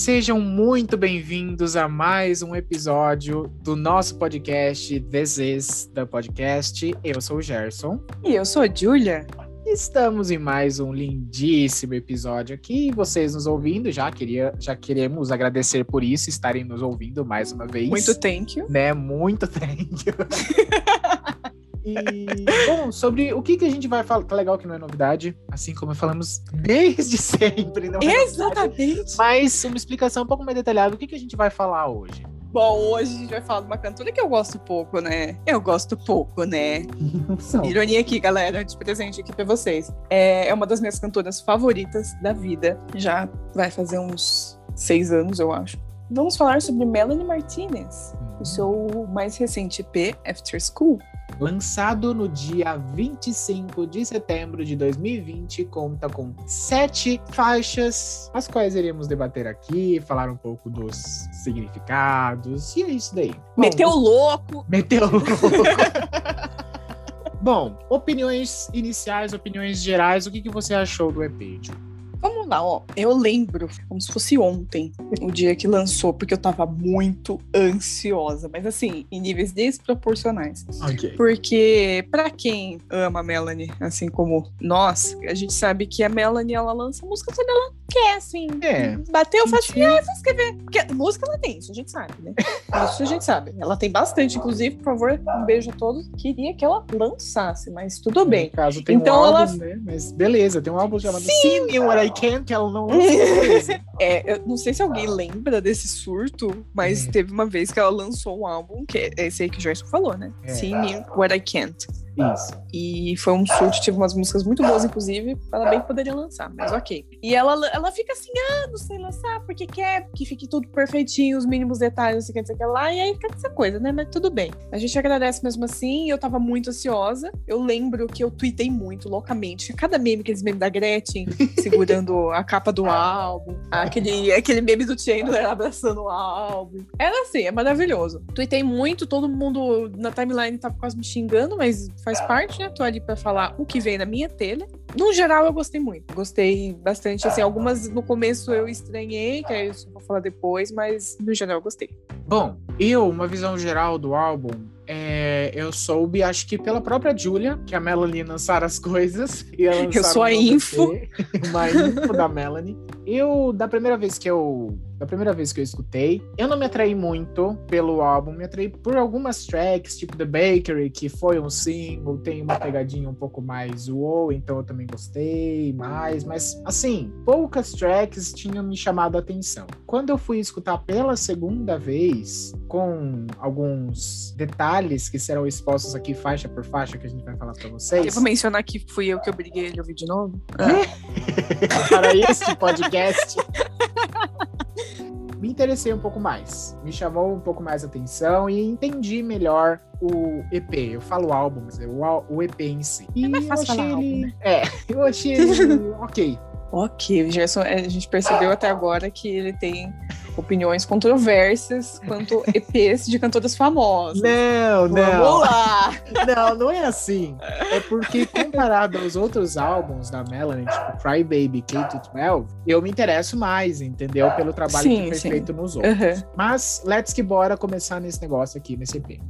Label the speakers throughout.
Speaker 1: Sejam muito bem-vindos a mais um episódio do nosso podcast This is the Podcast. Eu sou o Gerson.
Speaker 2: E eu sou a Julia.
Speaker 1: Estamos em mais um lindíssimo episódio aqui. Vocês nos ouvindo, já queria, já queremos agradecer por isso, estarem nos ouvindo mais uma vez.
Speaker 2: Muito thank you.
Speaker 1: Né? Muito thank you. E, bom, sobre o que, que a gente vai falar. Tá legal que não é novidade, assim como falamos desde sempre. Não é
Speaker 2: Exatamente.
Speaker 1: Novidade, mas uma explicação um pouco mais detalhada. O que, que a gente vai falar hoje?
Speaker 2: Bom, hoje a gente vai falar de uma cantora que eu gosto pouco, né? Eu gosto pouco, né? Ironia aqui, galera, de presente aqui pra vocês. É, é uma das minhas cantoras favoritas da vida. Já vai fazer uns seis anos, eu acho. Vamos falar sobre Melanie Martinez, o seu mais recente EP, After School.
Speaker 1: Lançado no dia 25 de setembro de 2020, conta com sete faixas, as quais iremos debater aqui, falar um pouco dos significados, e é isso daí.
Speaker 2: Meteu Bom, louco!
Speaker 1: Meteu louco! Bom, opiniões iniciais, opiniões gerais, o que, que você achou do EP, Ju?
Speaker 2: Lá, ó. Eu lembro, como se fosse ontem, o dia que lançou, porque eu tava muito ansiosa, mas assim, em níveis desproporcionais.
Speaker 1: Ok.
Speaker 2: Porque, para quem ama a Melanie, assim como nós, a gente sabe que a Melanie, ela lança música quando ela quer, assim.
Speaker 1: É.
Speaker 2: Bateu, faz assim, ah, vou escrever. Porque música ela tem, isso a gente sabe, né? Isso a gente sabe. Ela tem bastante, inclusive, por favor, um beijo a todos. Queria que ela lançasse, mas tudo bem.
Speaker 1: No caso, tem então, um álbum, ela... né? Mas beleza, tem um álbum chamado Sim, Sim What I Can, que ela não
Speaker 2: É, eu não sei se alguém lembra desse surto, mas hum. teve uma vez que ela lançou um álbum, que é esse aí que o Joyce falou, né? É. See Me What I Can't.
Speaker 1: Isso.
Speaker 2: E foi um surto, tive umas músicas muito boas, inclusive, ela bem poderia lançar, mas ok. E ela, ela fica assim, ah, não sei lançar, porque quer que fique tudo perfeitinho, os mínimos detalhes, não sei o que, não sei o que lá, e aí fica essa coisa, né? Mas tudo bem. A gente agradece mesmo assim, eu tava muito ansiosa. Eu lembro que eu tuitei muito, loucamente. Cada meme, aqueles memes da Gretchen, segurando a capa do álbum, aquele, aquele meme do Chandler abraçando o álbum. Era assim, é maravilhoso. Tuitei muito, todo mundo na timeline tava quase me xingando, mas faz parte, né? Tô ali pra falar o que vem na minha telha. No geral, eu gostei muito. Gostei bastante. Assim, algumas no começo eu estranhei, que é isso eu vou falar depois, mas no geral eu gostei.
Speaker 1: Bom, eu, uma visão geral do álbum, é, eu soube, acho que pela própria Julia, que a Melanie lançaram as coisas. E
Speaker 2: eu sou a info.
Speaker 1: uma info da Melanie. Eu, da primeira vez que eu da primeira vez que eu escutei. Eu não me atraí muito pelo álbum, me atraí por algumas tracks, tipo The Bakery, que foi um single, tem uma pegadinha um pouco mais wow, então eu também gostei mais, mas assim, poucas tracks tinham me chamado a atenção. Quando eu fui escutar pela segunda vez, com alguns detalhes que serão expostos aqui faixa por faixa que a gente vai falar para vocês.
Speaker 2: Eu vou mencionar que fui eu que obriguei ele a ouvir de novo.
Speaker 1: Ah. para este podcast. Me interessei um pouco mais. Me chamou um pouco mais a atenção e entendi melhor o EP. Eu falo álbum, mas é o, o EP em si.
Speaker 2: E é mais fácil eu achei
Speaker 1: ele.
Speaker 2: Álbum, né?
Speaker 1: É, eu achei ele ok.
Speaker 2: Ok, o Gerson, a gente percebeu até agora que ele tem opiniões controversas quanto EPs de cantoras famosas.
Speaker 1: Não,
Speaker 2: Vamos
Speaker 1: não.
Speaker 2: lá!
Speaker 1: Não, não é assim. É porque comparado aos outros álbuns da Melanie, tipo Cry Baby, K-12, eu me interesso mais, entendeu? Pelo trabalho sim, que foi sim. feito nos outros. Uhum. Mas let's que bora começar nesse negócio aqui, nesse EP.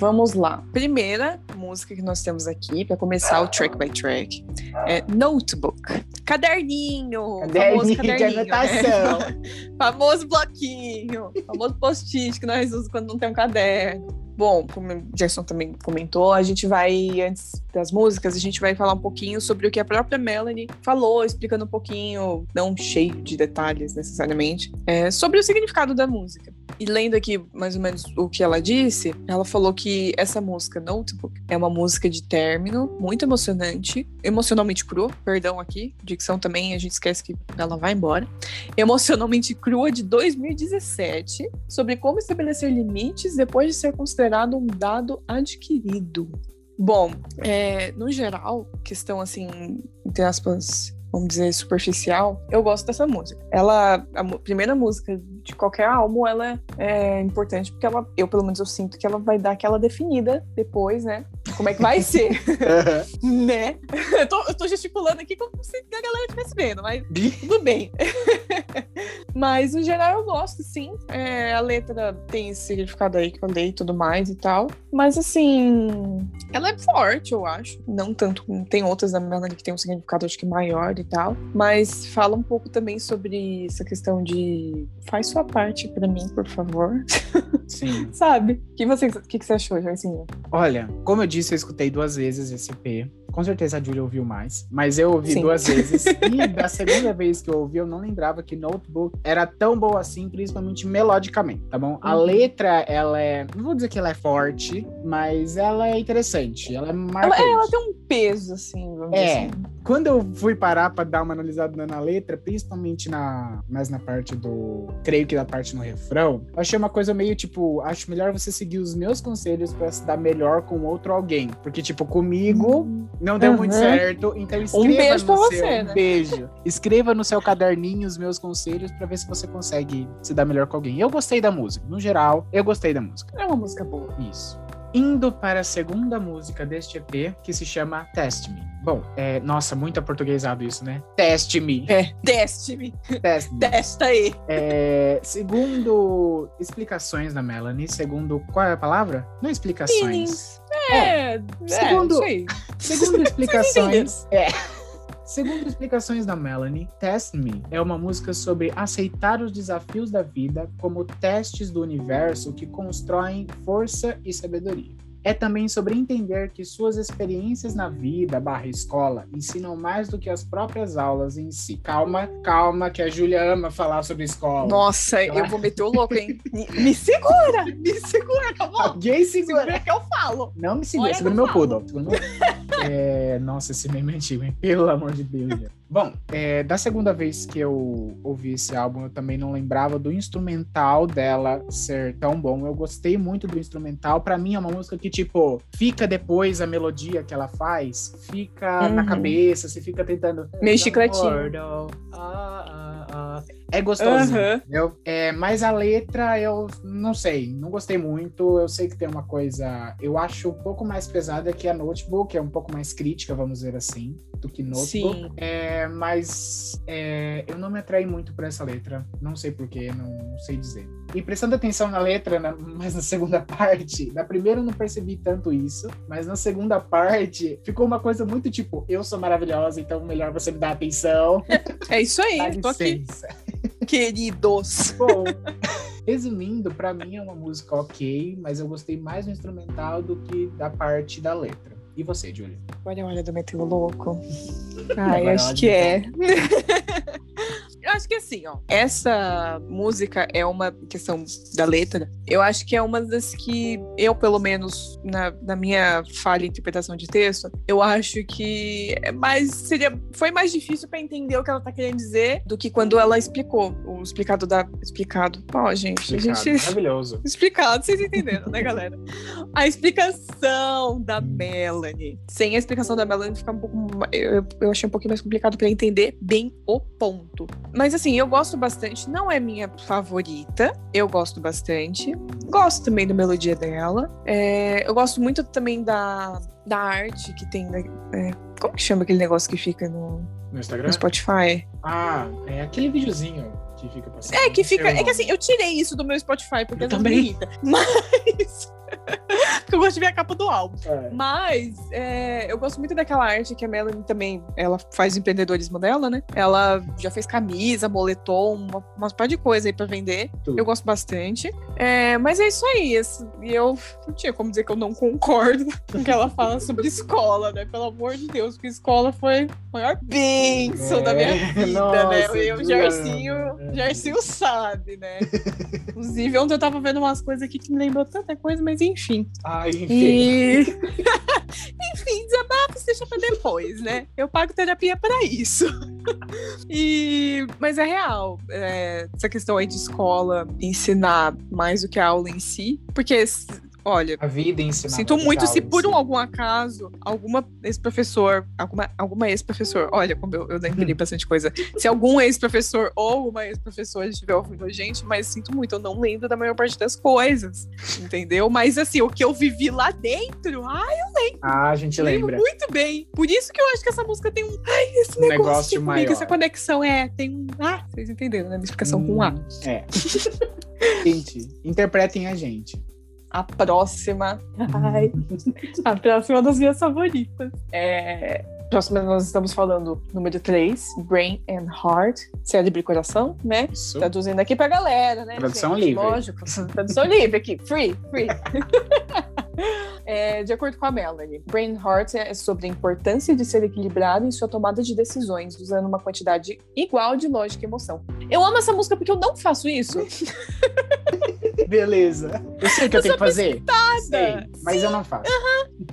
Speaker 2: Vamos lá. Primeira música que nós temos aqui, para começar o track by track, é Notebook. Caderninho.
Speaker 1: Caderninho famoso caderninho, de né? anotação.
Speaker 2: Né? famoso bloquinho. famoso post-it que nós usamos quando não tem um caderno. Bom, como o Gerson também comentou, a gente vai, antes das músicas, a gente vai falar um pouquinho sobre o que a própria Melanie falou, explicando um pouquinho, não cheio de detalhes necessariamente, é, sobre o significado da música. E lendo aqui mais ou menos o que ela disse, ela falou que essa música, Notebook, é uma música de término, muito emocionante, emocionalmente crua, perdão aqui, dicção também, a gente esquece que ela vai embora, emocionalmente crua de 2017, sobre como estabelecer limites depois de ser considerado um dado adquirido. Bom, é, no geral, questão assim, entre aspas, vamos dizer, superficial, eu gosto dessa música. Ela, a primeira música de qualquer álbum, ela é importante porque ela, eu pelo menos eu sinto que ela vai dar aquela definida depois, né? Como é que vai ser, né? Eu tô, eu tô, gesticulando aqui como se a galera estivesse vendo, mas tudo bem. Mas, no geral, eu gosto, sim. É, a letra tem esse significado aí que eu dei e tudo mais e tal. Mas, assim, ela é forte, eu acho. Não tanto, tem outras da Melanie que tem um significado, acho que maior e tal. Mas fala um pouco também sobre essa questão de faz sua parte para mim, por favor.
Speaker 1: Sim.
Speaker 2: Sabe? O que você, que, que você achou, Jairzinho?
Speaker 1: Olha, como eu disse, eu escutei duas vezes esse EP. Com certeza a Julia ouviu mais, mas eu ouvi
Speaker 2: Sim.
Speaker 1: duas vezes. E da segunda vez que eu ouvi, eu não lembrava que Notebook era tão boa assim, principalmente melodicamente, tá bom? A
Speaker 2: Uhum.
Speaker 1: letra, ela é. Não vou dizer que ela é forte, mas ela é interessante. Ela é
Speaker 2: Ela,
Speaker 1: marcante.
Speaker 2: é, ela tem um peso, assim, vamos
Speaker 1: É.
Speaker 2: dizer assim.
Speaker 1: Quando eu fui parar pra dar uma analisada na letra, principalmente na mais na parte do, creio que da parte no refrão, eu achei uma coisa meio tipo, acho melhor você seguir os meus conselhos pra se dar melhor com outro alguém, porque tipo comigo não deu muito
Speaker 2: Uhum.
Speaker 1: certo, então escreva
Speaker 2: beijo
Speaker 1: no
Speaker 2: pra
Speaker 1: seu
Speaker 2: você,
Speaker 1: um
Speaker 2: né?
Speaker 1: beijo. Escreva no seu caderninho os meus conselhos pra ver se você consegue se dar melhor com alguém. Eu gostei da música, no geral, eu gostei da música.
Speaker 2: É uma música boa.
Speaker 1: Isso. Indo para a segunda música deste EP, que se chama Test Me. Bom, é, nossa, muito aportuguesado isso, né? Test Me.
Speaker 2: É, teste-me.
Speaker 1: Test Me.
Speaker 2: Testa aí.
Speaker 1: É, segundo explicações da Melanie, segundo qual é a palavra? Não explicações.
Speaker 2: Feelings. É, é,
Speaker 1: Segundo-
Speaker 2: isso aí.
Speaker 1: Segundo explicações. É. Segundo explicações da Melanie, Test Me é uma música sobre aceitar os desafios da vida como testes do universo que constroem força e sabedoria. É também sobre entender que suas experiências na vida barra escola ensinam mais do que as próprias aulas em si. Calma, calma, que a Júlia ama falar sobre escola.
Speaker 2: Nossa, eu vou meter o louco, hein? Me, segura! Me segura, que eu vou.
Speaker 1: Alguém segura.
Speaker 2: Segura que eu falo.
Speaker 1: Não me segura,
Speaker 2: Olha
Speaker 1: segura meu meu... É, nossa, esse meme é antigo, hein? Pelo amor de Deus. Bom, é, da segunda vez que eu ouvi esse álbum, eu também não lembrava do instrumental dela ser tão bom. Eu gostei muito do instrumental. Pra mim é uma música que, tipo, fica depois a melodia que ela faz, fica na
Speaker 2: Uhum.
Speaker 1: cabeça, você fica tentando.
Speaker 2: Meio chicletinho.
Speaker 1: Ah, ah, ah. É gostoso. Entendeu? É, mas a letra eu não sei, não gostei muito. Eu sei que tem uma coisa, eu acho um pouco mais pesada que a Notebook, é um pouco mais crítica, vamos dizer assim, do que Notebook.
Speaker 2: Sim.
Speaker 1: É, mas é, eu não me atraí muito por essa letra, não sei porquê, não sei dizer. E prestando atenção na letra, na- mas na segunda parte, na primeira eu não percebi tanto isso, mas na segunda parte ficou uma coisa muito tipo, eu sou maravilhosa, então melhor você me dar atenção.
Speaker 2: É isso aí,
Speaker 1: Dá
Speaker 2: tô aqui, queridos.
Speaker 1: Bom, resumindo, pra mim é uma música ok, mas eu gostei mais do instrumental do que da parte da letra. E você, Julia?
Speaker 2: Olha, olha, do meter o louco. Ai, acho que é. Eu acho que assim, ó, essa música é uma questão da letra. Eu acho que é uma das que eu, pelo menos, na, na minha falha interpretação de texto, eu acho que é mais seria foi mais difícil pra entender o que ela tá querendo dizer do que quando ela explicou. O explicado da explicado. Ó, gente,
Speaker 1: Explicado.
Speaker 2: gente
Speaker 1: Maravilhoso.
Speaker 2: explicado, vocês entenderam, né, galera? A explicação da Melanie. Sem a explicação da Melanie fica um pouco. Eu, eu achei um pouquinho mais complicado pra entender bem o ponto. Mas assim, eu gosto bastante. Não é minha favorita. Eu gosto bastante. Gosto também da melodia dela. É, eu gosto muito também da, da arte que tem. É, como que chama aquele negócio que fica no,
Speaker 1: No Instagram?
Speaker 2: no Spotify?
Speaker 1: Ah, é aquele videozinho que fica passando.
Speaker 2: É que fica. É que assim, eu tirei isso do meu Spotify porque
Speaker 1: Eu também.
Speaker 2: irrita. Mas. porque eu gosto de ver a capa do álbum.
Speaker 1: É.
Speaker 2: Mas é, eu gosto muito daquela arte que a Melanie também. Ela faz empreendedorismo dela, né? Ela já fez camisa, moletom, uma, umas par de coisa aí pra vender.
Speaker 1: Tudo.
Speaker 2: Eu gosto bastante. É, mas é isso aí. esse- E eu não tinha como dizer que eu não concordo com o que ela fala sobre escola, né? Pelo amor de Deus, porque escola foi a maior bênção da minha
Speaker 1: É,
Speaker 2: vida,
Speaker 1: nossa,
Speaker 2: né? Eu,
Speaker 1: Juliana.
Speaker 2: Jarcinho,
Speaker 1: É.
Speaker 2: Jarcinho sabe, né? Inclusive, ontem eu tava vendo umas coisas aqui que me lembrou tanta coisa, mas enfim.
Speaker 1: Ai, enfim.
Speaker 2: E... Enfim, desabafos deixa pra depois, né? Eu pago terapia pra isso. e... Mas é real, é, essa questão aí de escola ensinar mais do que a aula em si, porque Olha,
Speaker 1: A vida ensina.
Speaker 2: sinto muito se por um algum acaso alguma ex-professor, alguma, alguma ex-professor, olha como eu, eu lembrei bastante coisa. Se algum ex-professor ou uma ex-professora estiver ouvindo a gente, mas sinto muito, eu não lembro da maior parte das coisas, entendeu? Mas assim, o que eu vivi lá dentro, ai,
Speaker 1: Ah, a gente
Speaker 2: lembro
Speaker 1: lembra.
Speaker 2: muito bem. Por isso que eu acho que essa música tem um, ai, esse
Speaker 1: Um
Speaker 2: negócio,
Speaker 1: negócio
Speaker 2: comigo,
Speaker 1: maior.
Speaker 2: essa conexão é, tem um, ah, vocês entenderam, né? Minha explicação com um A.
Speaker 1: Hum, É. gente, interpretem a gente.
Speaker 2: A próxima. Ai, a próxima é das minhas favoritas. É. Próxima, nós estamos falando número 3, Brain and Heart, cérebro e coração, né?
Speaker 1: Isso.
Speaker 2: Traduzindo aqui pra galera, né?
Speaker 1: Tradução
Speaker 2: gente?
Speaker 1: livre.
Speaker 2: Lógico, tradução livre aqui, free, free. É, de acordo com a Melanie, Brain Heart é sobre a importância de ser equilibrado em sua tomada de decisões, usando uma quantidade igual de lógica e emoção. Eu amo essa música porque eu não faço isso.
Speaker 1: Beleza. Eu sei o que eu,
Speaker 2: Eu
Speaker 1: tenho que fazer. Sei, mas eu não faço.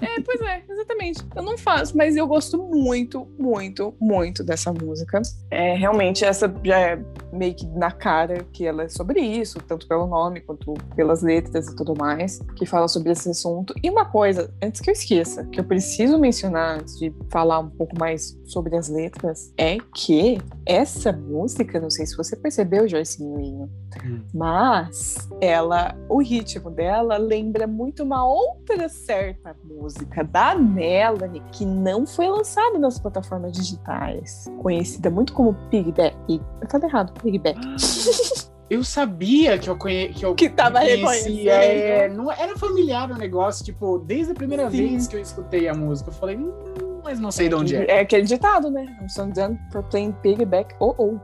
Speaker 2: É, pois é, exatamente. Eu não faço, mas eu gosto muito, muito, muito dessa música. É, realmente, essa já é meio que na cara que ela é sobre isso, tanto pelo nome quanto pelas letras e tudo mais, que fala sobre esse assunto. E uma coisa, antes que eu esqueça, que eu preciso mencionar antes de falar um pouco mais sobre as letras, é que essa música, não sei se você percebeu, Joycinho,
Speaker 1: Hum.
Speaker 2: mas ela, o ritmo dela lembra muito uma outra certa música da Melanie que não foi lançada nas plataformas digitais, conhecida muito como Pigback. Eu falei errado, Pigback.
Speaker 1: Eu sabia que eu conhe... que eu
Speaker 2: Que tava
Speaker 1: conhecia.
Speaker 2: reconhecendo.
Speaker 1: É, não era familiar o negócio, tipo, desde a primeira
Speaker 2: Sim.
Speaker 1: vez que eu escutei a música, eu falei, hum, mas não sei de onde é.
Speaker 2: É aquele ditado, né? I'm so done for playing Pigback. Oh, oh.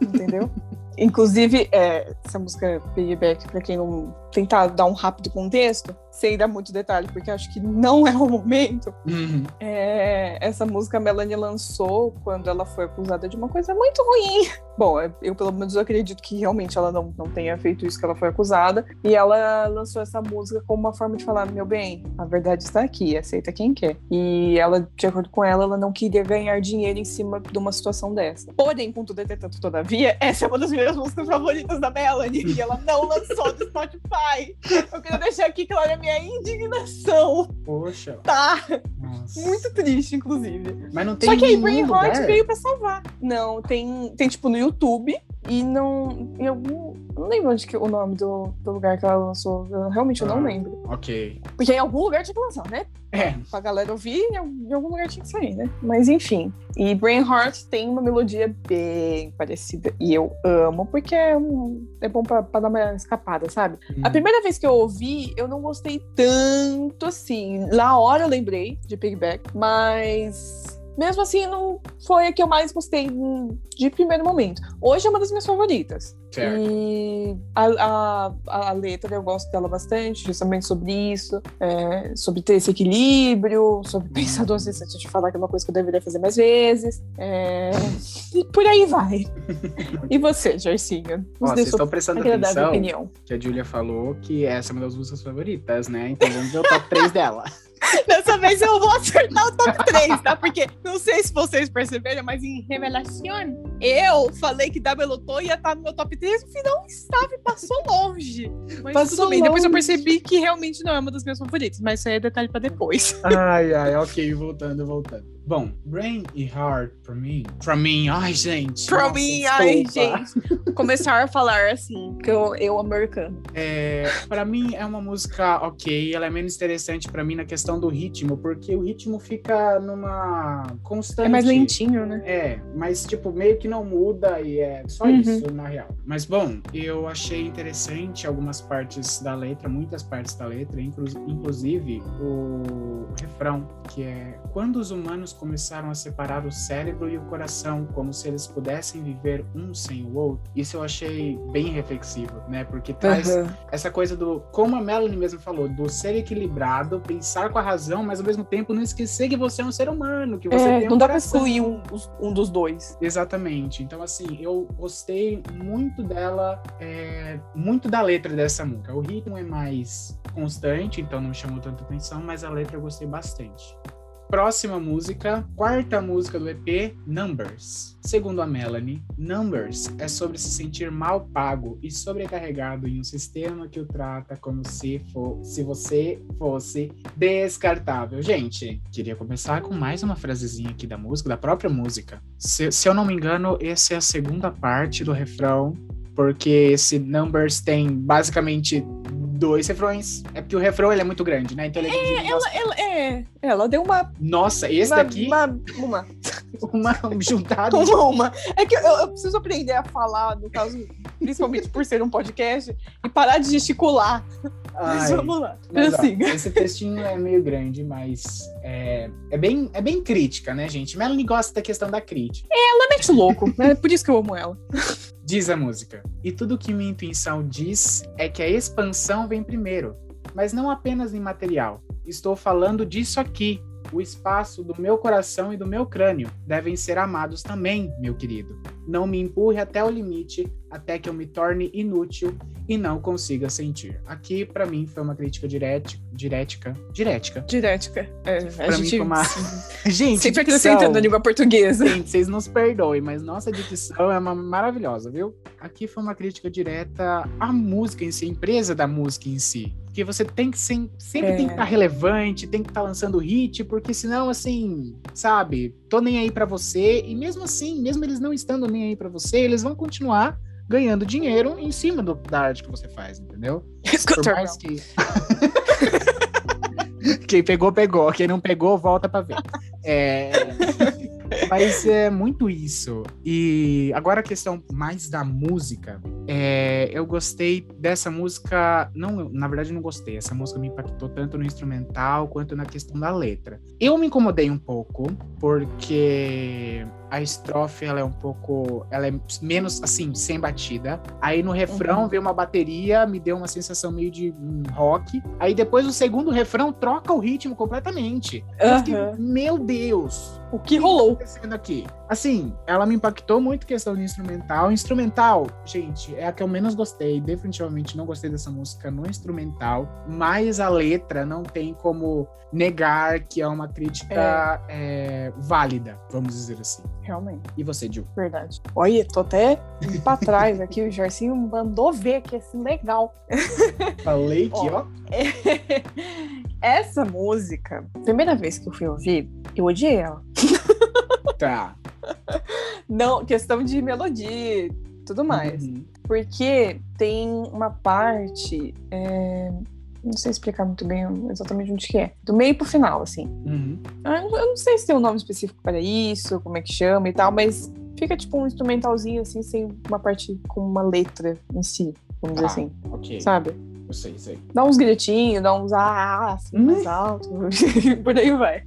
Speaker 2: Entendeu? Inclusive, é, essa música Pigback, pra quem não tentar dar um rápido contexto, sem dar muito detalhe, porque acho que não é o momento.
Speaker 1: Uhum.
Speaker 2: É, essa música a Melanie lançou quando ela foi acusada de uma coisa muito ruim. Bom, é, eu pelo menos acredito que realmente ela não, não tenha feito isso que ela foi acusada. E ela lançou essa música como uma forma de falar: meu bem, a verdade está aqui, aceita quem quer. E ela, de acordo com ela, ela não queria ganhar dinheiro em cima de uma situação dessa. Porém, contudo, entretanto, todavia, essa é uma das minhas músicas favoritas da Melanie. E ela não lançou no Spotify. Eu queria deixar aqui claro a minha indignação.
Speaker 1: Poxa.
Speaker 2: Tá?
Speaker 1: Nossa.
Speaker 2: Muito triste, inclusive.
Speaker 1: Mas não tem
Speaker 2: Só que aí
Speaker 1: nenhum
Speaker 2: Brain
Speaker 1: lugar.
Speaker 2: Heart veio pra salvar. Não, tem, tem tipo no YouTube e não. Em algum. Não lembro onde que o nome do, do lugar que ela lançou. Eu, realmente eu não
Speaker 1: Ah.
Speaker 2: lembro.
Speaker 1: Ok.
Speaker 2: Porque em algum lugar tinha que lançar, né?
Speaker 1: É.
Speaker 2: Pra galera ouvir, em algum- em algum lugar tinha que sair, né? Mas enfim. E Brain Heart tem uma melodia bem parecida. E eu amo, porque é, um- é bom pra, pra dar uma escapada, sabe? A
Speaker 1: Hum.
Speaker 2: primeira vez que eu ouvi, eu não gostei tanto assim. Na hora eu lembrei de Pigback, mas mesmo assim não foi a que eu mais gostei de primeiro momento. Hoje é uma das minhas favoritas.
Speaker 1: Certo.
Speaker 2: E a, a, a letra eu gosto dela bastante, justamente sobre isso, é, sobre ter esse equilíbrio, sobre pensar duas vezes antes de falar que é uma coisa que eu deveria fazer mais vezes. é, e por aí vai. e você, Joycinho?
Speaker 1: Ó, vocês estão prestando atenção
Speaker 2: opinião.
Speaker 1: que a Julia falou que essa é uma das músicas favoritas, né? Então vamos ver o top 3 dela.
Speaker 2: Dessa vez eu vou acertar o top 3, tá? Porque não sei se vocês perceberam, mas em Revelação, eu falei que Dabelotô ia estar no meu top 3, no final estava e passou longe. Mas
Speaker 1: Passou
Speaker 2: tudo bem, depois eu
Speaker 1: longe.
Speaker 2: percebi que realmente não é uma das minhas favoritas, mas isso aí é detalhe pra depois.
Speaker 1: Ai, ai, ok, voltando, voltando. Bom, Brain e Heart, pra mim. Pra mim, ai, gente.
Speaker 2: Pra
Speaker 1: nossa,
Speaker 2: mim, ai, gente. Começar a falar assim, que eu, eu americano.
Speaker 1: É, para mim é uma música ok, ela é menos interessante pra mim na questão do ritmo, porque o ritmo fica numa constante.
Speaker 2: É mais lentinho, né?
Speaker 1: É, mas tipo, meio que não muda e é só
Speaker 2: Uhum.
Speaker 1: isso, na real. Mas bom, eu achei interessante algumas partes da letra, muitas partes da letra, inclu- inclusive o refrão, que é quando os humanos começaram a separar o cérebro e o coração, como se eles pudessem viver um sem o outro. Isso eu achei bem reflexivo, né? Porque traz
Speaker 2: Aham.
Speaker 1: essa coisa do, como a Melanie mesmo falou, do ser equilibrado, pensar com a razão, mas ao mesmo tempo não esquecer que você é um ser humano, que você
Speaker 2: É,
Speaker 1: tem um
Speaker 2: não dá
Speaker 1: coração.
Speaker 2: excluir um, um dos dois.
Speaker 1: Exatamente. Então, assim, eu gostei muito dela, é, muito da letra dessa música. O ritmo é mais constante, então não me chamou tanta atenção, mas a letra eu gostei bastante. Próxima música, quarta música do EP, Numbers. Segundo a Melanie, Numbers é sobre se sentir mal pago e sobrecarregado em um sistema que o trata como se, se você fosse descartável. Gente, queria começar com mais uma frasezinha aqui da música, da própria música. Se, se eu não me engano, essa é a segunda parte do refrão, porque esse Numbers tem basicamente dois refrões. É porque o refrão ele é muito grande, né? Então ele é,
Speaker 2: é ela, ela, é, ela deu uma.
Speaker 1: Nossa, esse
Speaker 2: uma,
Speaker 1: daqui.
Speaker 2: Uma. Uma.
Speaker 1: uma juntada.
Speaker 2: uma, uma. É que eu, eu, preciso aprender a falar, no caso, principalmente por ser um podcast, e parar de gesticular. Ai, mas vamos lá.
Speaker 1: Mas, ó, esse textinho é meio grande, mas é, é, bem, é bem crítica, né, gente? Melanie gosta da questão da crítica.
Speaker 2: Ela louco. É por isso que eu amo ela.
Speaker 1: Diz a música. E tudo que minha intuição diz é que a expansão vem primeiro, mas não apenas em material. Estou falando disso aqui, o espaço do meu coração e do meu crânio devem ser amados também, meu querido. Não me empurre até o limite, até que eu me torne inútil e não consiga sentir. Aqui, para mim, foi uma crítica dirética. Dirética. Dirética.
Speaker 2: Dirética. É,
Speaker 1: pra a mim gente... uma... gente,
Speaker 2: sempre acrescentando na língua portuguesa.
Speaker 1: Gente, vocês nos perdoem, mas nossa dicção é uma maravilhosa, viu? Aqui foi uma crítica direta à música em si, à empresa da música em si. Porque você tem que sempre, sempre é. tem que estar tá relevante, tem que estar tá lançando hit, porque senão, assim, sabe, tô nem aí para você. E mesmo assim, mesmo eles não estando nem aí para você, eles vão continuar ganhando dinheiro em cima do, da arte que você faz, entendeu? Por mais que. Quem pegou, pegou. Quem não pegou, volta para ver. É... Mas é muito isso. E agora a questão mais da música. É, eu gostei dessa música. Não, na verdade, não gostei. Essa música me impactou tanto no instrumental quanto na questão da letra. Eu me incomodei um pouco, porque a estrofe ela é um pouco. Ela é menos assim, sem batida. Aí no refrão uhum. veio uma bateria, me deu uma sensação meio de um rock. Aí depois o segundo refrão troca o ritmo completamente. Uhum. Fiquei, meu Deus!
Speaker 2: O que, que rolou?
Speaker 1: Tá acontecendo aqui? Assim, ela me impactou muito questão de instrumental. Instrumental, gente, é a que eu menos gostei. Definitivamente não gostei dessa música no instrumental. Mas a letra não tem como negar que é uma crítica é. É, válida, vamos dizer assim.
Speaker 2: Realmente.
Speaker 1: E você, Gil?
Speaker 2: Verdade. Olha, tô até pra trás aqui. O Jarcinho mandou ver que é assim, legal.
Speaker 1: Falei que, ó. ó.
Speaker 2: Essa música, primeira vez que eu fui ouvir, eu odiei ela.
Speaker 1: Tá.
Speaker 2: Não, questão de melodia tudo mais. Uhum. Porque tem uma parte. É... Não sei explicar muito bem exatamente onde que é. Do meio pro final, assim.
Speaker 1: Uhum.
Speaker 2: Eu não sei se tem um nome específico para isso, como é que chama e tal, mas fica tipo um instrumentalzinho assim, sem uma parte com uma letra em si, vamos ah, dizer assim.
Speaker 1: Ok.
Speaker 2: Sabe?
Speaker 1: Eu sei, sei.
Speaker 2: Dá uns gritinhos, dá uns ah, assim, hum. mais alto, por aí vai.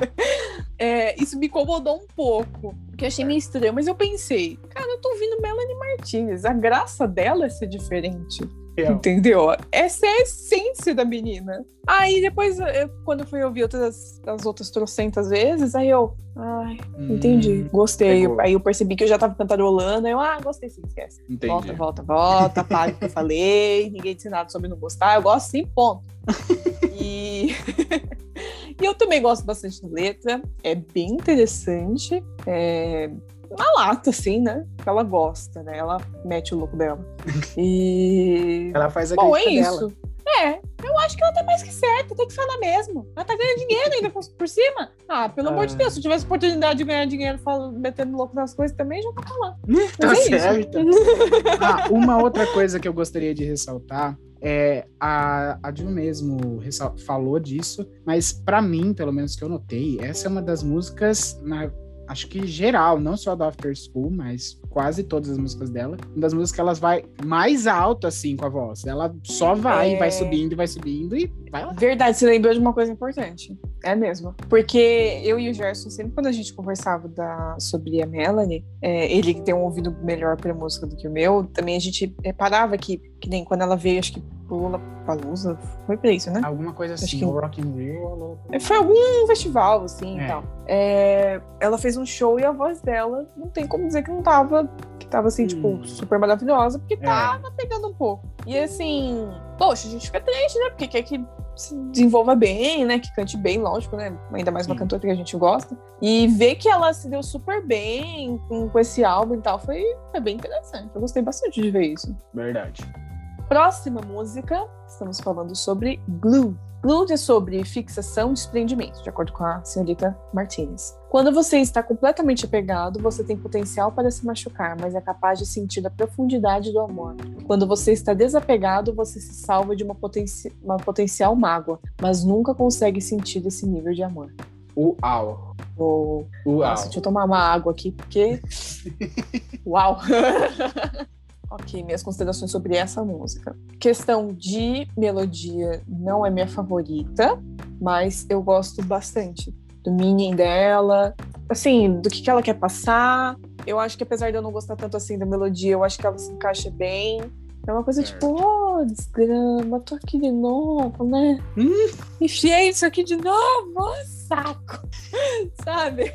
Speaker 2: é, isso me incomodou um pouco, porque achei meio estranho, mas eu pensei, cara, eu tô ouvindo Melanie Martinez, a graça dela é ser diferente. Entendeu? Essa é a essência da menina. Aí depois, eu, quando eu fui ouvir outras, as outras trocentas vezes, aí eu. Ai, hum, entendi. Gostei. Pegou. Aí eu percebi que eu já tava cantarolando. Aí eu, ah, gostei sim, esquece. Entendi. Volta, volta, volta. para o que eu falei. Ninguém disse nada sobre não gostar. Eu gosto sim, ponto. e. e eu também gosto bastante da letra. É bem interessante. É na lata, assim, né? Ela gosta, né? Ela mete o louco dela. E.
Speaker 1: Ela faz a
Speaker 2: Bom, é isso. Dela. É, eu acho que ela tá mais que certa, tem que falar mesmo. Ela tá ganhando dinheiro ainda por cima. Ah, pelo ah. amor de ah. Deus, se eu tivesse oportunidade de ganhar dinheiro falando, metendo louco nas coisas também, já tá falando.
Speaker 1: tá é certo. ah, uma outra coisa que eu gostaria de ressaltar é, a, a Jill mesmo falou disso, mas para mim, pelo menos que eu notei, essa é uma das músicas na, acho que geral, não só da After School, mas quase todas as músicas dela. Uma das músicas que elas vai mais alto assim com a voz. Ela só vai, é... vai subindo, vai subindo e vai lá.
Speaker 2: Verdade, você lembrou de uma coisa importante. É mesmo. Porque eu e o Gerson, sempre quando a gente conversava da, sobre a Melanie, é, ele que tem um ouvido melhor pra música do que o meu, também a gente reparava que, que nem quando ela veio, acho que Lula Palusa, foi pra isso, né?
Speaker 1: Alguma coisa assim, que... Rock in Rio.
Speaker 2: É, foi algum festival, assim, é. e tal. É, ela fez um show e a voz dela, não tem como dizer que não tava, que tava assim, tipo, hum. tipo, super maravilhosa, porque é. tava pegando um pouco. E assim, poxa, a gente fica triste, né? Porque quer que se desenvolva bem, né? Que cante bem, lógico, né? Ainda mais uma
Speaker 1: Sim.
Speaker 2: cantora que a gente gosta. E ver que ela se deu super bem com, com esse álbum e tal foi, foi bem interessante. Eu gostei bastante de ver isso.
Speaker 1: Verdade.
Speaker 2: Próxima música, estamos falando sobre Glue. Glue é sobre fixação e desprendimento, de acordo com a senhorita Martinez. Quando você está completamente apegado, você tem potencial para se machucar, mas é capaz de sentir a profundidade do amor. Quando você está desapegado, você se salva de uma, uma potencial mágoa, mas nunca consegue sentir esse nível de amor.
Speaker 1: Uau.
Speaker 2: Oh,
Speaker 1: Uau.
Speaker 2: nossa, deixa eu tomar uma água aqui, porque. Uau! ok, minhas considerações sobre essa música. Questão de melodia não é minha favorita, mas eu gosto bastante do meaning dela, assim, do que, que ela quer passar. Eu acho que apesar de eu não gostar tanto assim da melodia, eu acho que ela se encaixa bem. É uma coisa tipo, oh, desgrama, tô aqui de novo, né?
Speaker 1: Hum.
Speaker 2: Enfiei isso aqui de novo, oh, saco! Sabe?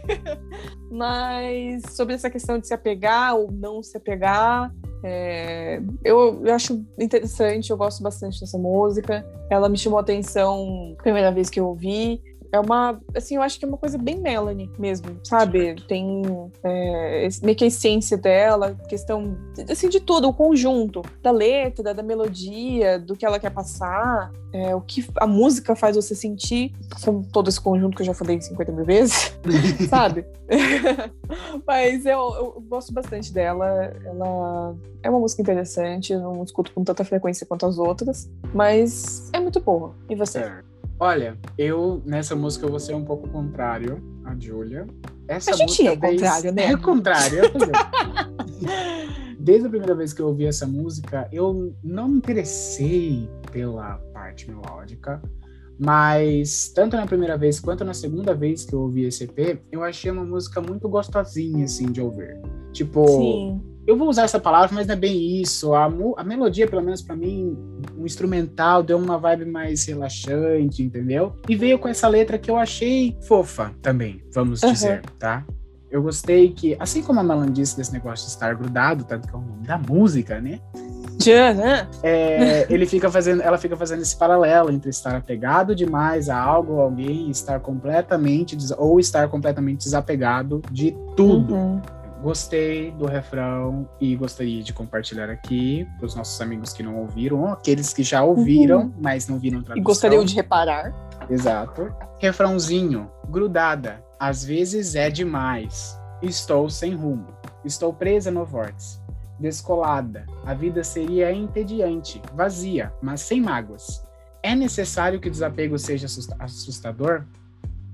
Speaker 2: Mas sobre essa questão de se apegar ou não se apegar, é, eu, eu acho interessante, eu gosto bastante dessa música. Ela me chamou a atenção primeira vez que eu ouvi. É uma, assim, eu acho que é uma coisa bem Melanie mesmo, sabe? Tem é, meio que a essência dela, questão, assim, de tudo, o conjunto da letra, da melodia, do que ela quer passar, é, o que a música faz você sentir, com todo esse conjunto que eu já falei 50 mil vezes, sabe? Mas eu, eu gosto bastante dela, ela é uma música interessante, eu não escuto com tanta frequência quanto as outras, mas é muito boa. E você?
Speaker 1: Certo. Olha, eu nessa música eu vou ser um pouco contrário à Julia. Essa
Speaker 2: A gente
Speaker 1: música
Speaker 2: é contrário, né?
Speaker 1: É contrário. Desde a primeira vez que eu ouvi essa música, eu não me interessei pela parte melódica, mas tanto na primeira vez quanto na segunda vez que eu ouvi esse EP, eu achei uma música muito gostosinha assim de ouvir. Tipo,
Speaker 2: Sim.
Speaker 1: Eu vou usar essa palavra, mas não é bem isso. A, a melodia, pelo menos pra mim, o instrumental deu uma vibe mais relaxante, entendeu? E veio com essa letra que eu achei fofa também, vamos
Speaker 2: Aham.
Speaker 1: dizer, tá? Eu gostei que, assim como a Malan disse desse negócio de estar grudado, tanto que é o nome da música, né? É, ele fica fazendo, ela fica fazendo esse paralelo entre estar apegado demais a algo ou alguém, estar completamente ou estar completamente desapegado de tudo.
Speaker 2: Uhum.
Speaker 1: Gostei do refrão e gostaria de compartilhar aqui para os nossos amigos que não ouviram, ou aqueles que já ouviram, mas não viram
Speaker 2: E
Speaker 1: tradução.
Speaker 2: gostariam de reparar.
Speaker 1: Exato. Refrãozinho, grudada, às vezes é demais. Estou sem rumo. Estou presa no vórtice. Descolada. A vida seria entediante, vazia, mas sem mágoas. É necessário que o desapego seja assusta- assustador?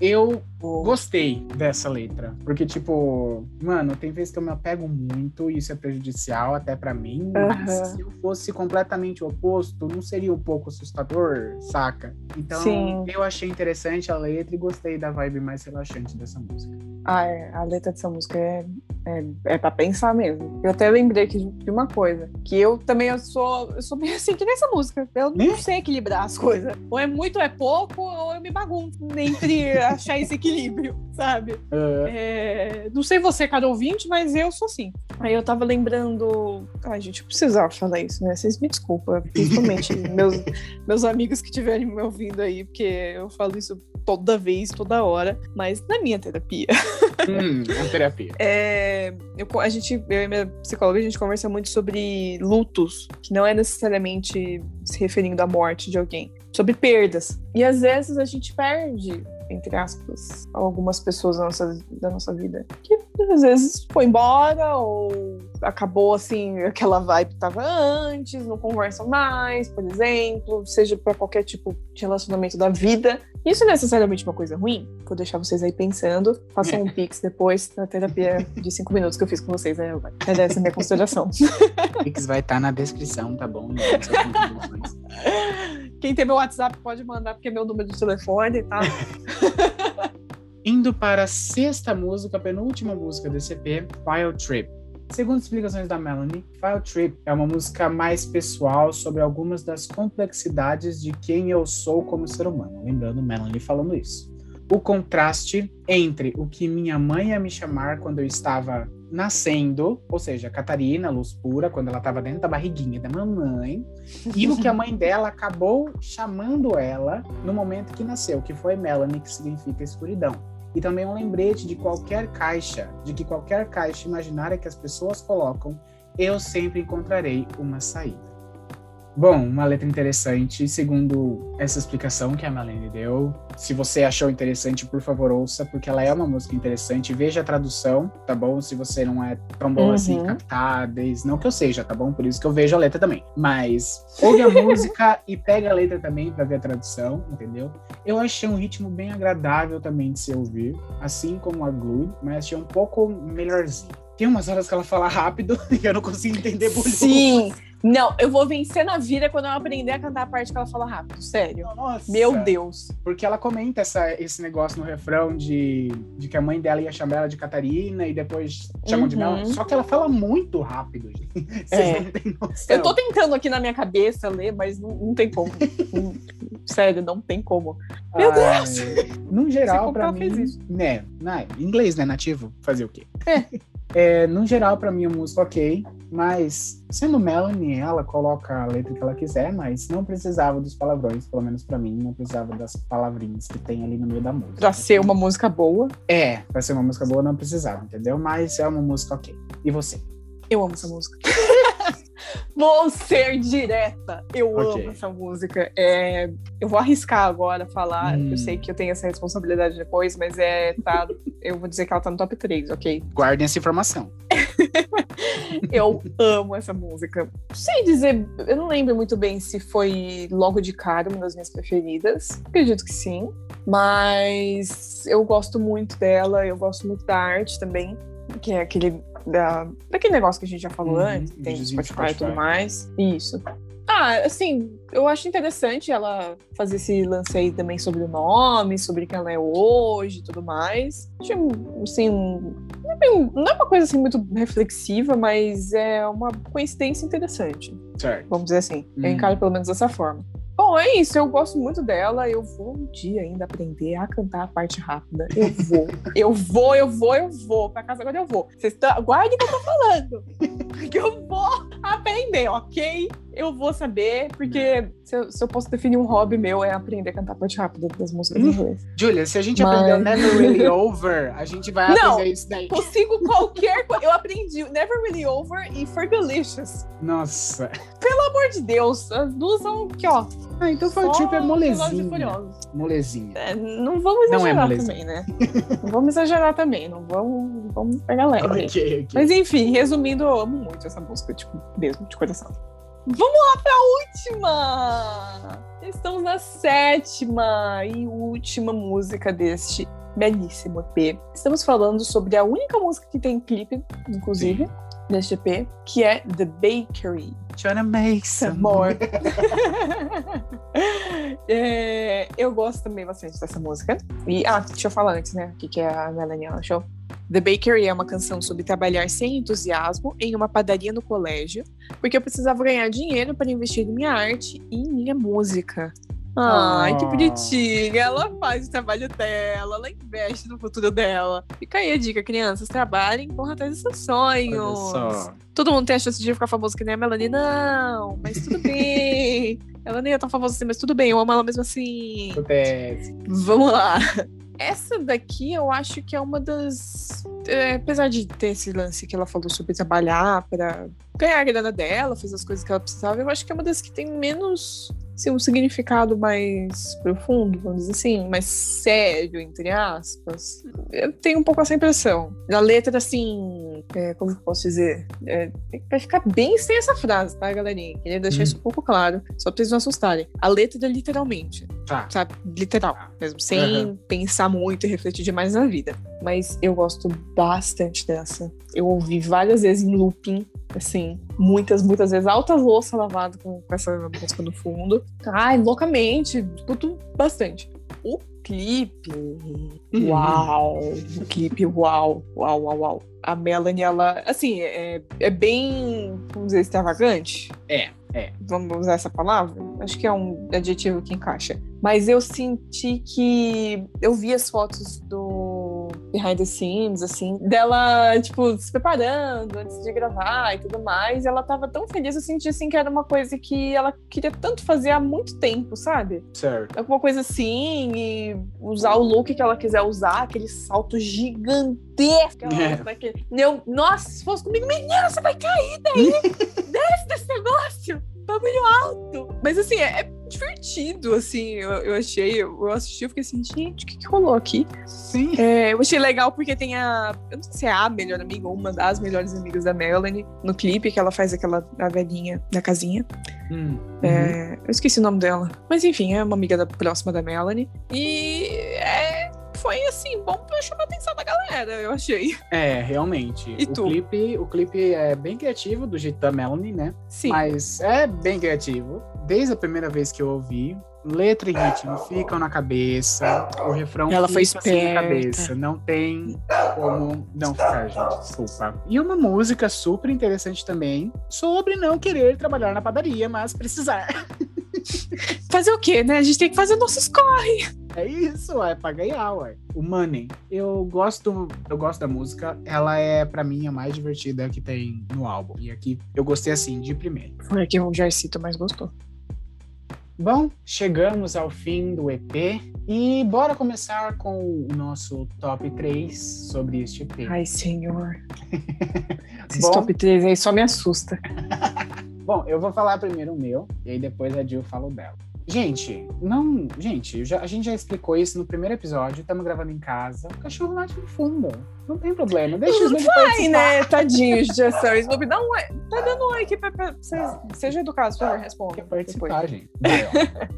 Speaker 1: Eu gostei dessa letra. Porque, tipo, mano, tem vezes que eu me apego muito e isso é prejudicial até pra mim. Mas
Speaker 2: Aham.
Speaker 1: se eu fosse completamente o oposto, não seria um pouco assustador, saca? Então,
Speaker 2: Sim.
Speaker 1: eu achei interessante a letra e gostei da vibe mais relaxante dessa música.
Speaker 2: Ah, é, a letra dessa música é, é, é pra pensar mesmo. Eu até lembrei aqui de uma coisa, que eu também eu sou, eu sou bem assim que nessa música. Eu não
Speaker 1: Né?
Speaker 2: sei equilibrar as coisas. Ou é muito ou é pouco, ou eu me bagunço entre achar esse equilíbrio, sabe?
Speaker 1: Ah,
Speaker 2: É, não sei você, cada ouvinte, mas eu sou assim. Aí eu tava lembrando. Ai, gente, eu precisava falar isso, né? Vocês me desculpam, principalmente meus, meus amigos que estiverem me ouvindo aí, porque eu falo isso toda vez, toda hora, mas na minha terapia.
Speaker 1: hum, é terapia.
Speaker 2: É, eu, a gente, eu e minha psicóloga, a gente conversa muito sobre lutos, que não é necessariamente se referindo à morte de alguém, sobre perdas. E às vezes a gente perde, entre aspas, algumas pessoas da nossa, da nossa vida. Que às vezes foi embora ou acabou assim, aquela vibe que tava antes, não conversam mais, por exemplo, seja para qualquer tipo de relacionamento da vida. Isso não é necessariamente uma coisa ruim. Vou deixar vocês aí pensando. Façam um pix depois da terapia de cinco minutos que eu fiz com vocês, né? É essa a minha consideração.
Speaker 1: O Pix vai estar na descrição, tá bom?
Speaker 2: Quem tem meu WhatsApp pode mandar, porque é meu número de telefone, tá?
Speaker 1: Indo para a sexta música, a penúltima música desse EP, File Trip. Segundo explicações da Melanie, File Trip é uma música mais pessoal sobre algumas das complexidades de quem eu sou como ser humano. Lembrando, Melanie falando isso. o contraste entre o que minha mãe ia me chamar quando eu estava nascendo, ou seja, Catarina, luz pura, quando ela estava dentro da barriguinha da mamãe, e o que a mãe dela acabou chamando ela no momento que nasceu, que foi Melanie, que significa escuridão. E também um lembrete de qualquer caixa, de que qualquer caixa imaginária que as pessoas colocam, eu sempre encontrarei uma saída. Bom, uma letra interessante, segundo essa explicação que a Malene deu. Se você achou interessante, por favor, ouça, porque ela é uma música interessante. Veja a tradução, tá bom? Se você não é tão bom assim,
Speaker 2: Uhum.
Speaker 1: captáveis. Não que eu seja, tá bom? Por isso que eu vejo a letra também. Mas ouve a música e pega a letra também pra ver a tradução, entendeu? Eu achei um ritmo bem agradável também de se ouvir, assim como a Good, mas achei um pouco melhorzinho. Tem umas horas que ela fala rápido e eu não consigo entender muito.
Speaker 2: Sim! Não, eu vou vencer na vida quando eu aprender a cantar a parte que ela fala rápido, sério.
Speaker 1: Nossa.
Speaker 2: Meu Deus.
Speaker 1: Porque ela comenta essa, esse negócio no refrão de, de que a mãe dela ia chamar ela de Catarina e depois chamam de
Speaker 2: Uhum.
Speaker 1: Mel. Só que ela fala muito rápido, gente. Vocês
Speaker 2: É.
Speaker 1: não têm noção.
Speaker 2: Eu tô tentando aqui na minha cabeça ler, mas não, não tem como. Sério, não tem como. Meu
Speaker 1: Ai, Num geral,
Speaker 2: como
Speaker 1: pra mim.
Speaker 2: fez isso?
Speaker 1: Né, né, inglês, né? Nativo. Fazer o quê?
Speaker 2: É.
Speaker 1: É, no geral, pra mim, a música ok. Mas, sendo Melanie, ela coloca a letra que ela quiser, mas não precisava dos palavrões, pelo menos pra mim, não precisava das palavrinhas que tem ali no meio da música.
Speaker 2: Pra ser uma música boa,
Speaker 1: É, pra ser uma música boa não precisava, entendeu? Mas é uma música ok. E você?
Speaker 2: eu amo essa música. Vou ser direta. Eu
Speaker 1: Ok.
Speaker 2: amo essa música. É, eu vou arriscar agora falar.
Speaker 1: Hum.
Speaker 2: Eu sei que eu tenho essa responsabilidade depois, mas é. Tá, eu vou dizer que ela tá no top 3, ok?
Speaker 1: Guardem essa informação.
Speaker 2: Eu amo essa música. Sei dizer, eu não lembro muito bem se foi logo de cara uma das minhas preferidas. Acredito que sim. Mas eu gosto muito dela, eu gosto muito da arte também, que é aquele. Da, daquele negócio que a gente já falou
Speaker 1: Uhum,
Speaker 2: antes, tem
Speaker 1: do
Speaker 2: Spotify e tudo
Speaker 1: Spotify.
Speaker 2: mais. Isso. Ah, assim, eu acho interessante ela fazer esse lance aí também sobre o nome, sobre quem ela é hoje e tudo mais. Acho, assim, não é, bem- não é uma coisa assim muito reflexiva, mas é uma coincidência interessante,
Speaker 1: Certo.
Speaker 2: vamos dizer assim. Eu
Speaker 1: Hum.
Speaker 2: encaro pelo menos dessa forma. Bom, é isso, eu gosto muito dela. Eu vou um dia ainda aprender a cantar a parte rápida. Eu vou, eu vou, eu vou, eu vou. Pra casa agora eu vou. Vocês tão... guardem o que eu tô falando. que eu vou aprender, ok? Eu vou saber, porque se eu, se eu posso definir um hobby meu é aprender a cantar parte rápida das músicas em
Speaker 1: Hum.
Speaker 2: inglês.
Speaker 1: Julia, se a gente
Speaker 2: Mas-
Speaker 1: aprendeu Never Really Over, a gente vai
Speaker 2: Não.
Speaker 1: aprender isso daí.
Speaker 2: Consigo qualquer coisa. Eu aprendi Never Really Over e Fergalicious.
Speaker 1: Nossa.
Speaker 2: Pelo amor de Deus, as duas são aqui, ó.
Speaker 1: Ah, então foi tipo é molezinha. Molezinha.
Speaker 2: É, não vamos
Speaker 1: Não é
Speaker 2: exagerar também, né? não vamos exagerar também, não vamos, vamos pegar leve.
Speaker 1: Ok, ok.
Speaker 2: Mas enfim, resumindo, eu amo muito essa música, tipo, mesmo, de coração. Vamos lá pra última! Estamos na sétima e última música deste belíssimo EP. Estamos falando sobre a única música que tem clipe, inclusive, deste EP, que é The Bakery.
Speaker 1: Trying make some
Speaker 2: Amor. É, eu gosto também bastante dessa música. E, ah, deixa eu falar antes, né? O que, que a Melanie achou. The Bakery é uma canção sobre trabalhar sem entusiasmo em uma padaria no colégio, porque eu precisava ganhar dinheiro para investir em minha arte e em minha música. Ai, que
Speaker 1: Ah.
Speaker 2: bonitinha. Ela faz o trabalho dela, ela investe no futuro dela. Fica aí a dica, crianças. Trabalhem, corram atrás dos seus sonhos. Todo mundo tem a chance de ficar famoso que nem a Melanie. Não, mas tudo bem. ela nem é tão famosa assim, mas tudo bem, eu amo ela mesmo assim.
Speaker 1: Acontece.
Speaker 2: Vamos lá. Essa daqui eu acho que é uma das. é, apesar de ter esse lance que ela falou sobre trabalhar para ganhar a grana dela, fazer as coisas que ela precisava, eu acho que é uma das que tem menos. Assim, um significado mais profundo, vamos dizer assim, mais sério, entre aspas. Eu tenho um pouco essa impressão. A letra, assim, é, como que eu posso dizer? É, vai ficar bem sem essa frase, tá, galerinha? Queria deixar
Speaker 1: Hum.
Speaker 2: isso um pouco claro, só pra vocês não assustarem. A letra é literalmente
Speaker 1: Tá.
Speaker 2: sabe? Literal, mesmo, sem
Speaker 1: Aham.
Speaker 2: pensar muito e refletir demais na vida. Mas eu gosto bastante dessa. Eu ouvi várias vezes em looping, assim, muitas, muitas vezes, altas louça lavada com, com essa música no fundo. Ai, loucamente, escuto bastante. O clipe,
Speaker 1: Uhum.
Speaker 2: uau! O clipe, uau, uau, uau, uau. A Melanie, ela, assim, é, é bem, vamos dizer, extravagante.
Speaker 1: É, é.
Speaker 2: Vamos usar essa palavra? Acho que é um adjetivo que encaixa. Mas eu senti que eu vi as fotos do behind the scenes, assim, dela, tipo, se preparando antes de gravar e tudo mais. E ela tava tão feliz, eu senti assim que era uma coisa que ela queria tanto fazer há muito tempo, sabe?
Speaker 1: Certo.
Speaker 2: Alguma coisa assim, e usar o look que ela quiser usar, aquele salto gigantesco. que ela
Speaker 1: É.
Speaker 2: daquele- Eu, nossa, se fosse comigo, menina, você vai cair daí! Desce desse negócio! Bagulho alto! Mas assim, é, é divertido, assim, eu, eu achei, eu, eu assisti, eu fiquei assim, gente, o que, que rolou aqui?
Speaker 1: Sim.
Speaker 2: É, eu achei legal porque tem a. Eu não sei se é a melhor amiga ou uma das melhores amigas da Melanie no clipe, que ela faz aquela a velhinha da casinha.
Speaker 1: Hum,
Speaker 2: É, eu esqueci o nome dela. Mas enfim, é uma amiga da, próxima da Melanie. E é, foi assim, bom pra chamar a atenção da galera, eu achei.
Speaker 1: É, realmente.
Speaker 2: E
Speaker 1: o
Speaker 2: tu?
Speaker 1: clipe, o clipe é bem criativo do jeito da Melanie, né?
Speaker 2: Sim.
Speaker 1: Mas é bem criativo. Desde a primeira vez que eu ouvi, letra e ritmo ficam na cabeça, o refrão
Speaker 2: Ela foi
Speaker 1: assim na
Speaker 2: esperta.
Speaker 1: cabeça. Não tem como não ficar, gente. Desculpa. E uma música super interessante também sobre não querer trabalhar na padaria, mas precisar.
Speaker 2: Fazer o quê, né? A gente tem que fazer nossos corre.
Speaker 1: É isso, é pra ganhar, ué. O Money. Eu gosto, eu gosto da música. Ela é, pra mim, a mais divertida que tem no álbum. E aqui eu gostei assim, de primeiro.
Speaker 2: Foi a que o Jarcito mais gostou.
Speaker 1: Bom, chegamos ao fim do EP e bora começar com o nosso top 3 sobre este EP.
Speaker 2: Ai, senhor. Esses
Speaker 1: Bom.
Speaker 2: top 3 aí só me assusta.
Speaker 1: Bom, eu vou falar primeiro o meu e aí depois a Jill fala o dela. Gente, não. Gente, já- a gente já explicou isso no primeiro episódio. Estamos gravando em casa. O cachorro late no fundo. Não tem problema. Deixa os Snoopy
Speaker 2: Ai,
Speaker 1: participar.
Speaker 2: né? Tadinho de Jason. Snoopy, dá um oi. Tá dando um oi aqui pra, pra vocês. Seja educado, por favor, responda.
Speaker 1: Quer participar, gente. Vai.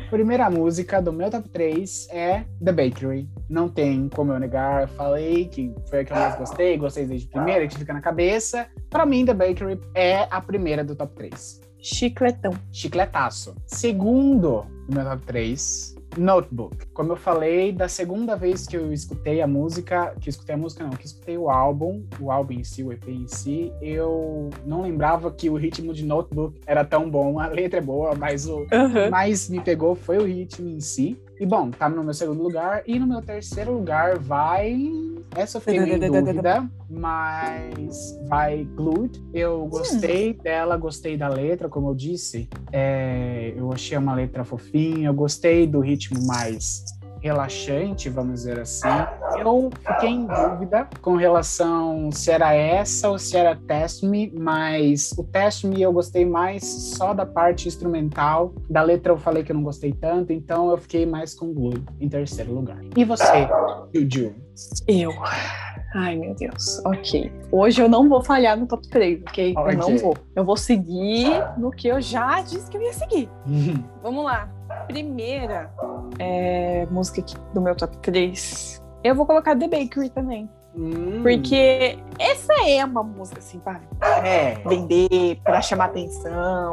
Speaker 1: Primeira música do meu top 3 é The Bakery. Não tem como eu negar. Eu falei que foi a que eu mais gostei. Gostei desde primeira, que fica na cabeça. Pra mim, The Bakery é a primeira do top 3.
Speaker 2: Chicletão.
Speaker 1: Chicletaço. Segundo do meu top 3, Notebook. Como eu falei, da segunda vez que eu escutei a música, que escutei a música não, que escutei o álbum, o álbum em si, o EP em si, eu não lembrava que o ritmo de Notebook era tão bom. A letra é boa, mas o que mais me pegou foi o ritmo em si. E bom, tá no meu segundo lugar. E no meu terceiro lugar vai. Essa eu fiquei meio em dúvida, mas vai Glued. Eu gostei dela, gostei da letra, como eu disse. É, eu achei uma letra fofinha, eu gostei do ritmo mais relaxante, vamos dizer assim. Eu fiquei em dúvida com relação se era essa ou se era Test Me, mas o Test Me eu gostei mais só da parte instrumental. Da letra eu falei que eu não gostei tanto, então eu fiquei mais com Glue em terceiro lugar. E você, Juju?
Speaker 2: Eu. Ai, meu Deus. Ok. Hoje eu não vou falhar no top 3, ok?
Speaker 1: Ok.
Speaker 2: Eu não vou. Eu vou seguir no que eu já disse que eu ia seguir. Vamos lá. Primeira é, música aqui do meu top 3. Eu vou colocar The Bakery também.
Speaker 1: Hum,
Speaker 2: Porque essa é uma música assim, pra
Speaker 1: é,
Speaker 2: vender, pra chamar atenção,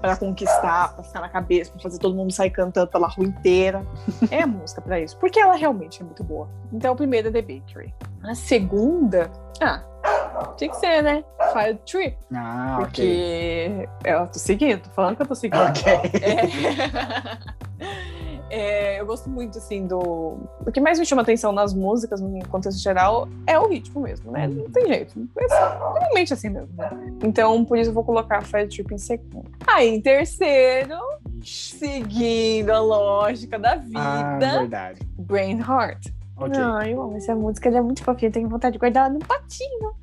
Speaker 2: pra conquistar, pra ficar na cabeça, pra fazer todo mundo sair cantando pela rua inteira. É a música pra isso. Porque ela realmente é muito boa. Então, a primeira é The Bakery. A segunda, ah, tinha que ser, né? Fire Trip.
Speaker 1: Ah, ok.
Speaker 2: Porque eu tô seguindo, tô falando que eu tô seguindo.
Speaker 1: Ok.
Speaker 2: É. É, eu gosto muito, assim, do. O que mais me chama atenção nas músicas, no contexto geral, é o ritmo mesmo, né? Não tem jeito. Mas, realmente assim mesmo, né? Então, por isso eu vou colocar Fire Trip em segundo. Aí, em terceiro, seguindo a lógica da vida,
Speaker 1: Ah, verdade.
Speaker 2: Brain Heart.
Speaker 1: Ok.
Speaker 2: Ai, eu amo essa música, ela é muito fofinha, tenho vontade de guardar ela num patinho.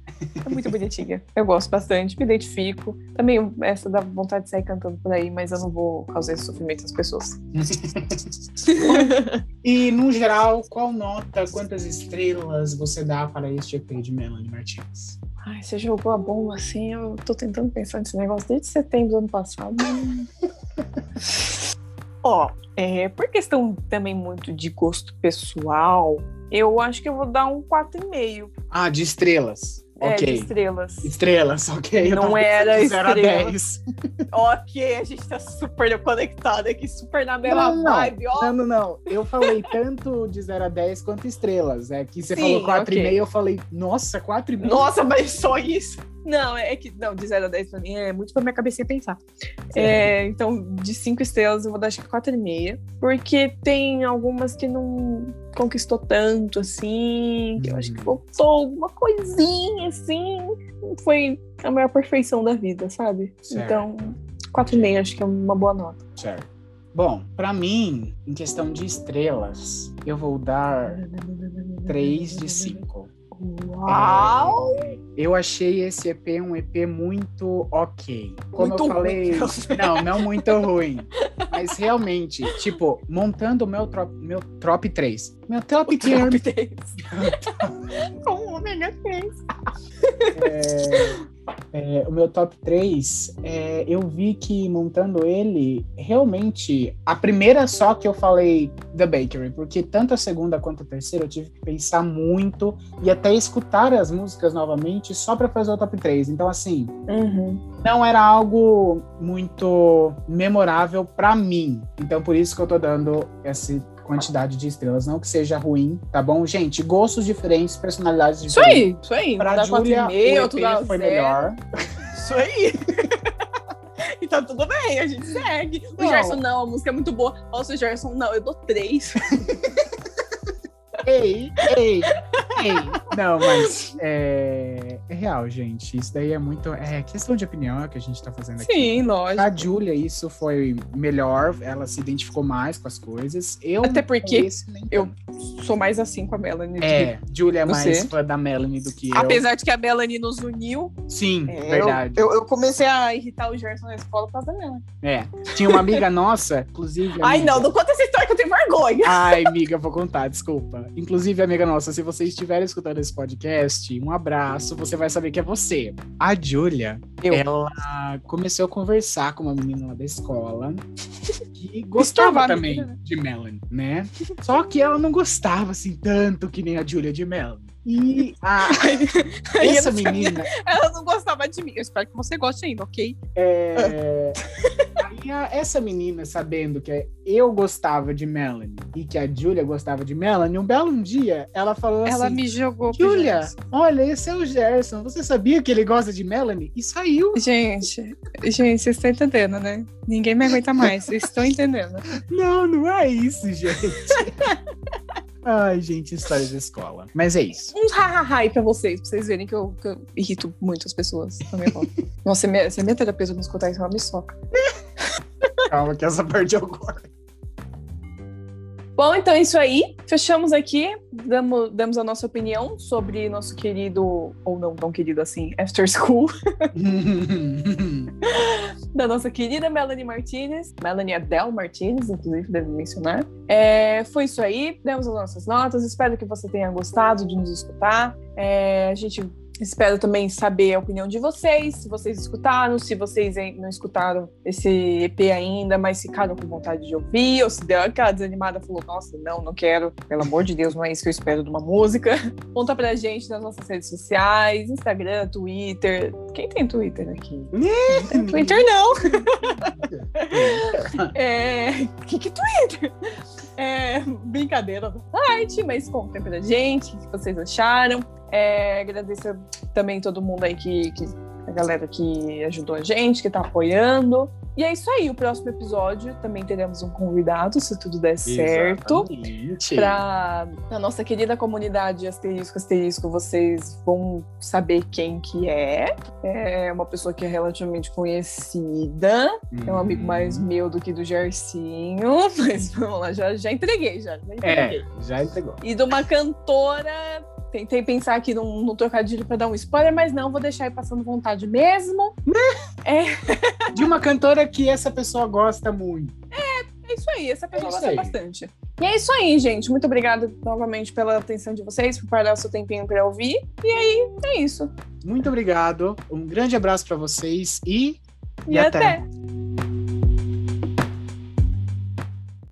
Speaker 2: É muito bonitinha. Eu gosto bastante, me identifico. Também essa dá vontade de sair cantando por aí, mas eu não vou causar esse sofrimento às pessoas.
Speaker 1: E, no geral, qual nota, quantas estrelas você dá para este EP de Melanie Martins?
Speaker 2: Ai, você jogou a bomba assim, eu tô tentando pensar nesse negócio desde setembro do ano passado. Ó, é, por questão também muito de gosto pessoal, eu acho que eu vou dar um 4,5
Speaker 1: Ah, de estrelas.
Speaker 2: É,
Speaker 1: ok.
Speaker 2: de estrelas.
Speaker 1: Estrelas, ok. Eu
Speaker 2: Não era
Speaker 1: pensando de zero a
Speaker 2: estrela.
Speaker 1: 10.
Speaker 2: ok, a gente tá super conectado aqui, super na mesma
Speaker 1: Não, não.
Speaker 2: vibe, ó.
Speaker 1: Não, não, não. Eu falei tanto de 0 a 10 quanto estrelas. É que você
Speaker 2: Sim,
Speaker 1: falou 4,5,
Speaker 2: ok.
Speaker 1: eu falei, nossa, 4,5?
Speaker 2: Nossa, mas só isso. Não, é que. Não, de 0 a 10 pra mim é muito pra minha cabecinha pensar. É, então, de 5 estrelas, eu vou dar acho que 4,5. Porque tem algumas que não conquistou tanto, assim. Que eu acho que faltou alguma coisinha, assim. Não foi a maior perfeição da vida, sabe?
Speaker 1: Certo.
Speaker 2: Então, 4,5 acho que é uma boa nota.
Speaker 1: Certo. Bom, pra mim, em questão de estrelas, eu vou dar 3 de 5.
Speaker 2: Uau!
Speaker 1: Eu achei esse EP um EP muito ok. Como
Speaker 2: Muito
Speaker 1: eu falei,
Speaker 2: ruim.
Speaker 1: não, não muito ruim. Mas realmente, tipo, montando o meu, trop, meu top 3. Meu top 3
Speaker 2: Top 3. Com o ômega 3.
Speaker 1: É, o meu top 3, é, eu vi que montando ele, realmente, a primeira só que eu falei The Bakery, porque tanto a segunda quanto a terceira eu tive que pensar muito e até escutar as músicas novamente só pra fazer o top 3. Então, assim,
Speaker 2: Uhum.
Speaker 1: não era algo muito memorável pra mim. Então, por isso que eu tô dando essa quantidade de estrelas. Não que seja ruim, tá bom? Gente, gostos diferentes, personalidades
Speaker 2: Isso
Speaker 1: diferentes.
Speaker 2: aí, isso aí.
Speaker 1: Pra
Speaker 2: 4,5,
Speaker 1: o EP foi
Speaker 2: zero.
Speaker 1: melhor.
Speaker 2: Isso aí. e tá tudo bem, a gente segue. O
Speaker 1: Não.
Speaker 2: Gerson, não, a música é muito boa. Nossa, o Gerson, não, eu dou três.
Speaker 1: Ei, ei, ei. Não, mas é real, gente. Isso daí é muito. É questão de opinião é o que a gente tá fazendo aqui.
Speaker 2: Sim, lógico.
Speaker 1: A Julia, isso foi melhor, ela se identificou mais com as coisas. Eu
Speaker 2: Até porque
Speaker 1: conheço
Speaker 2: eu
Speaker 1: tanto.
Speaker 2: sou mais assim com a Melanie.
Speaker 1: É, Julia é mais
Speaker 2: Você?
Speaker 1: fã da Melanie do que eu.
Speaker 2: Apesar de que a Melanie nos uniu,
Speaker 1: Sim,
Speaker 2: é,
Speaker 1: verdade.
Speaker 2: Eu, eu, eu comecei a irritar o Gerson na escola por causa da Melanie.
Speaker 1: É. Tinha uma amiga nossa, inclusive.
Speaker 2: Ai,
Speaker 1: amiga-
Speaker 2: não, não conta essa história que eu tenho vergonha.
Speaker 1: Ai, amiga, vou contar, desculpa. Inclusive, amiga nossa, se você estiver escutando esse podcast, um abraço, você vai saber que é você. A Júlia, ela começou a conversar com uma menina lá da escola que gostava também
Speaker 2: né?
Speaker 1: de Melanie, né? Só que ela não gostava assim tanto que nem a Júlia de Melanie. E a, essa menina,
Speaker 2: Ela não gostava de mim. Eu espero que você goste ainda, ok?
Speaker 1: É... A- essa menina, sabendo que eu gostava de Melanie e que a Julia gostava de Melanie, um belo um dia ela falou
Speaker 2: Ela
Speaker 1: assim:
Speaker 2: me jogou.
Speaker 1: Julia, olha, esse é o Gerson. Você sabia que ele gosta de Melanie? E saiu.
Speaker 2: Gente, gente, vocês estão entendendo, né? Ninguém me aguenta mais. Vocês estão entendendo.
Speaker 1: Não, não é isso, gente. Ai, gente, história de escola. Mas é isso.
Speaker 2: uns ha-ha-ha aí pra vocês, pra vocês verem que eu, que eu irrito muitas pessoas na minha volta. Nossa, é minha, se a minha terapeuta me escutar isso, ela me soca.
Speaker 1: Calma que essa parte eu gosto.
Speaker 2: Bom, então é isso aí. Fechamos aqui. Damos, damos a nossa opinião sobre nosso querido, ou não tão querido assim, After School, da nossa querida Melanie Martinez. Melanie Adele Martinez, inclusive, deve mencionar. É, foi isso aí. Demos as nossas notas. Espero que você tenha gostado de nos escutar. É, a gente espera também saber a opinião de vocês, se vocês escutaram, se vocês não escutaram esse EP ainda, mas ficaram com vontade de ouvir, ou se deu aquela desanimada, falou, nossa, não, não quero, pelo amor de Deus, não é isso que eu espero de uma música. Conta pra gente nas nossas redes sociais, Instagram, Twitter. Quem tem Twitter aqui? Não tem Twitter não. É, que que Twitter? É, brincadeira da parte, mas contem pra gente o que vocês acharam. É, agradeço também todo mundo aí que, que- a galera que ajudou a gente, que tá apoiando. E é isso aí, o próximo episódio também teremos um convidado, se tudo der certo. Pra a nossa querida comunidade asterisco asterisco, vocês vão saber quem que é. É uma pessoa que é relativamente conhecida. É um amigo mais
Speaker 1: Hum.
Speaker 2: meu do que do Gercinho. Mas vamos lá, já, já entreguei, já. já entreguei.
Speaker 1: É, já entregou.
Speaker 2: E de uma cantora. Tentei pensar aqui num, num trocadilho pra dar um spoiler, mas não, vou deixar aí passando vontade mesmo.
Speaker 1: De uma cantora que essa pessoa gosta muito.
Speaker 2: É isso aí, essa pessoa
Speaker 1: É
Speaker 2: gosta
Speaker 1: aí.
Speaker 2: bastante. E é isso aí, gente. Muito obrigada novamente pela atenção de vocês, por parar o seu tempinho pra ouvir. E aí, é isso.
Speaker 1: Muito obrigado. Um grande abraço pra vocês e,
Speaker 2: E, até.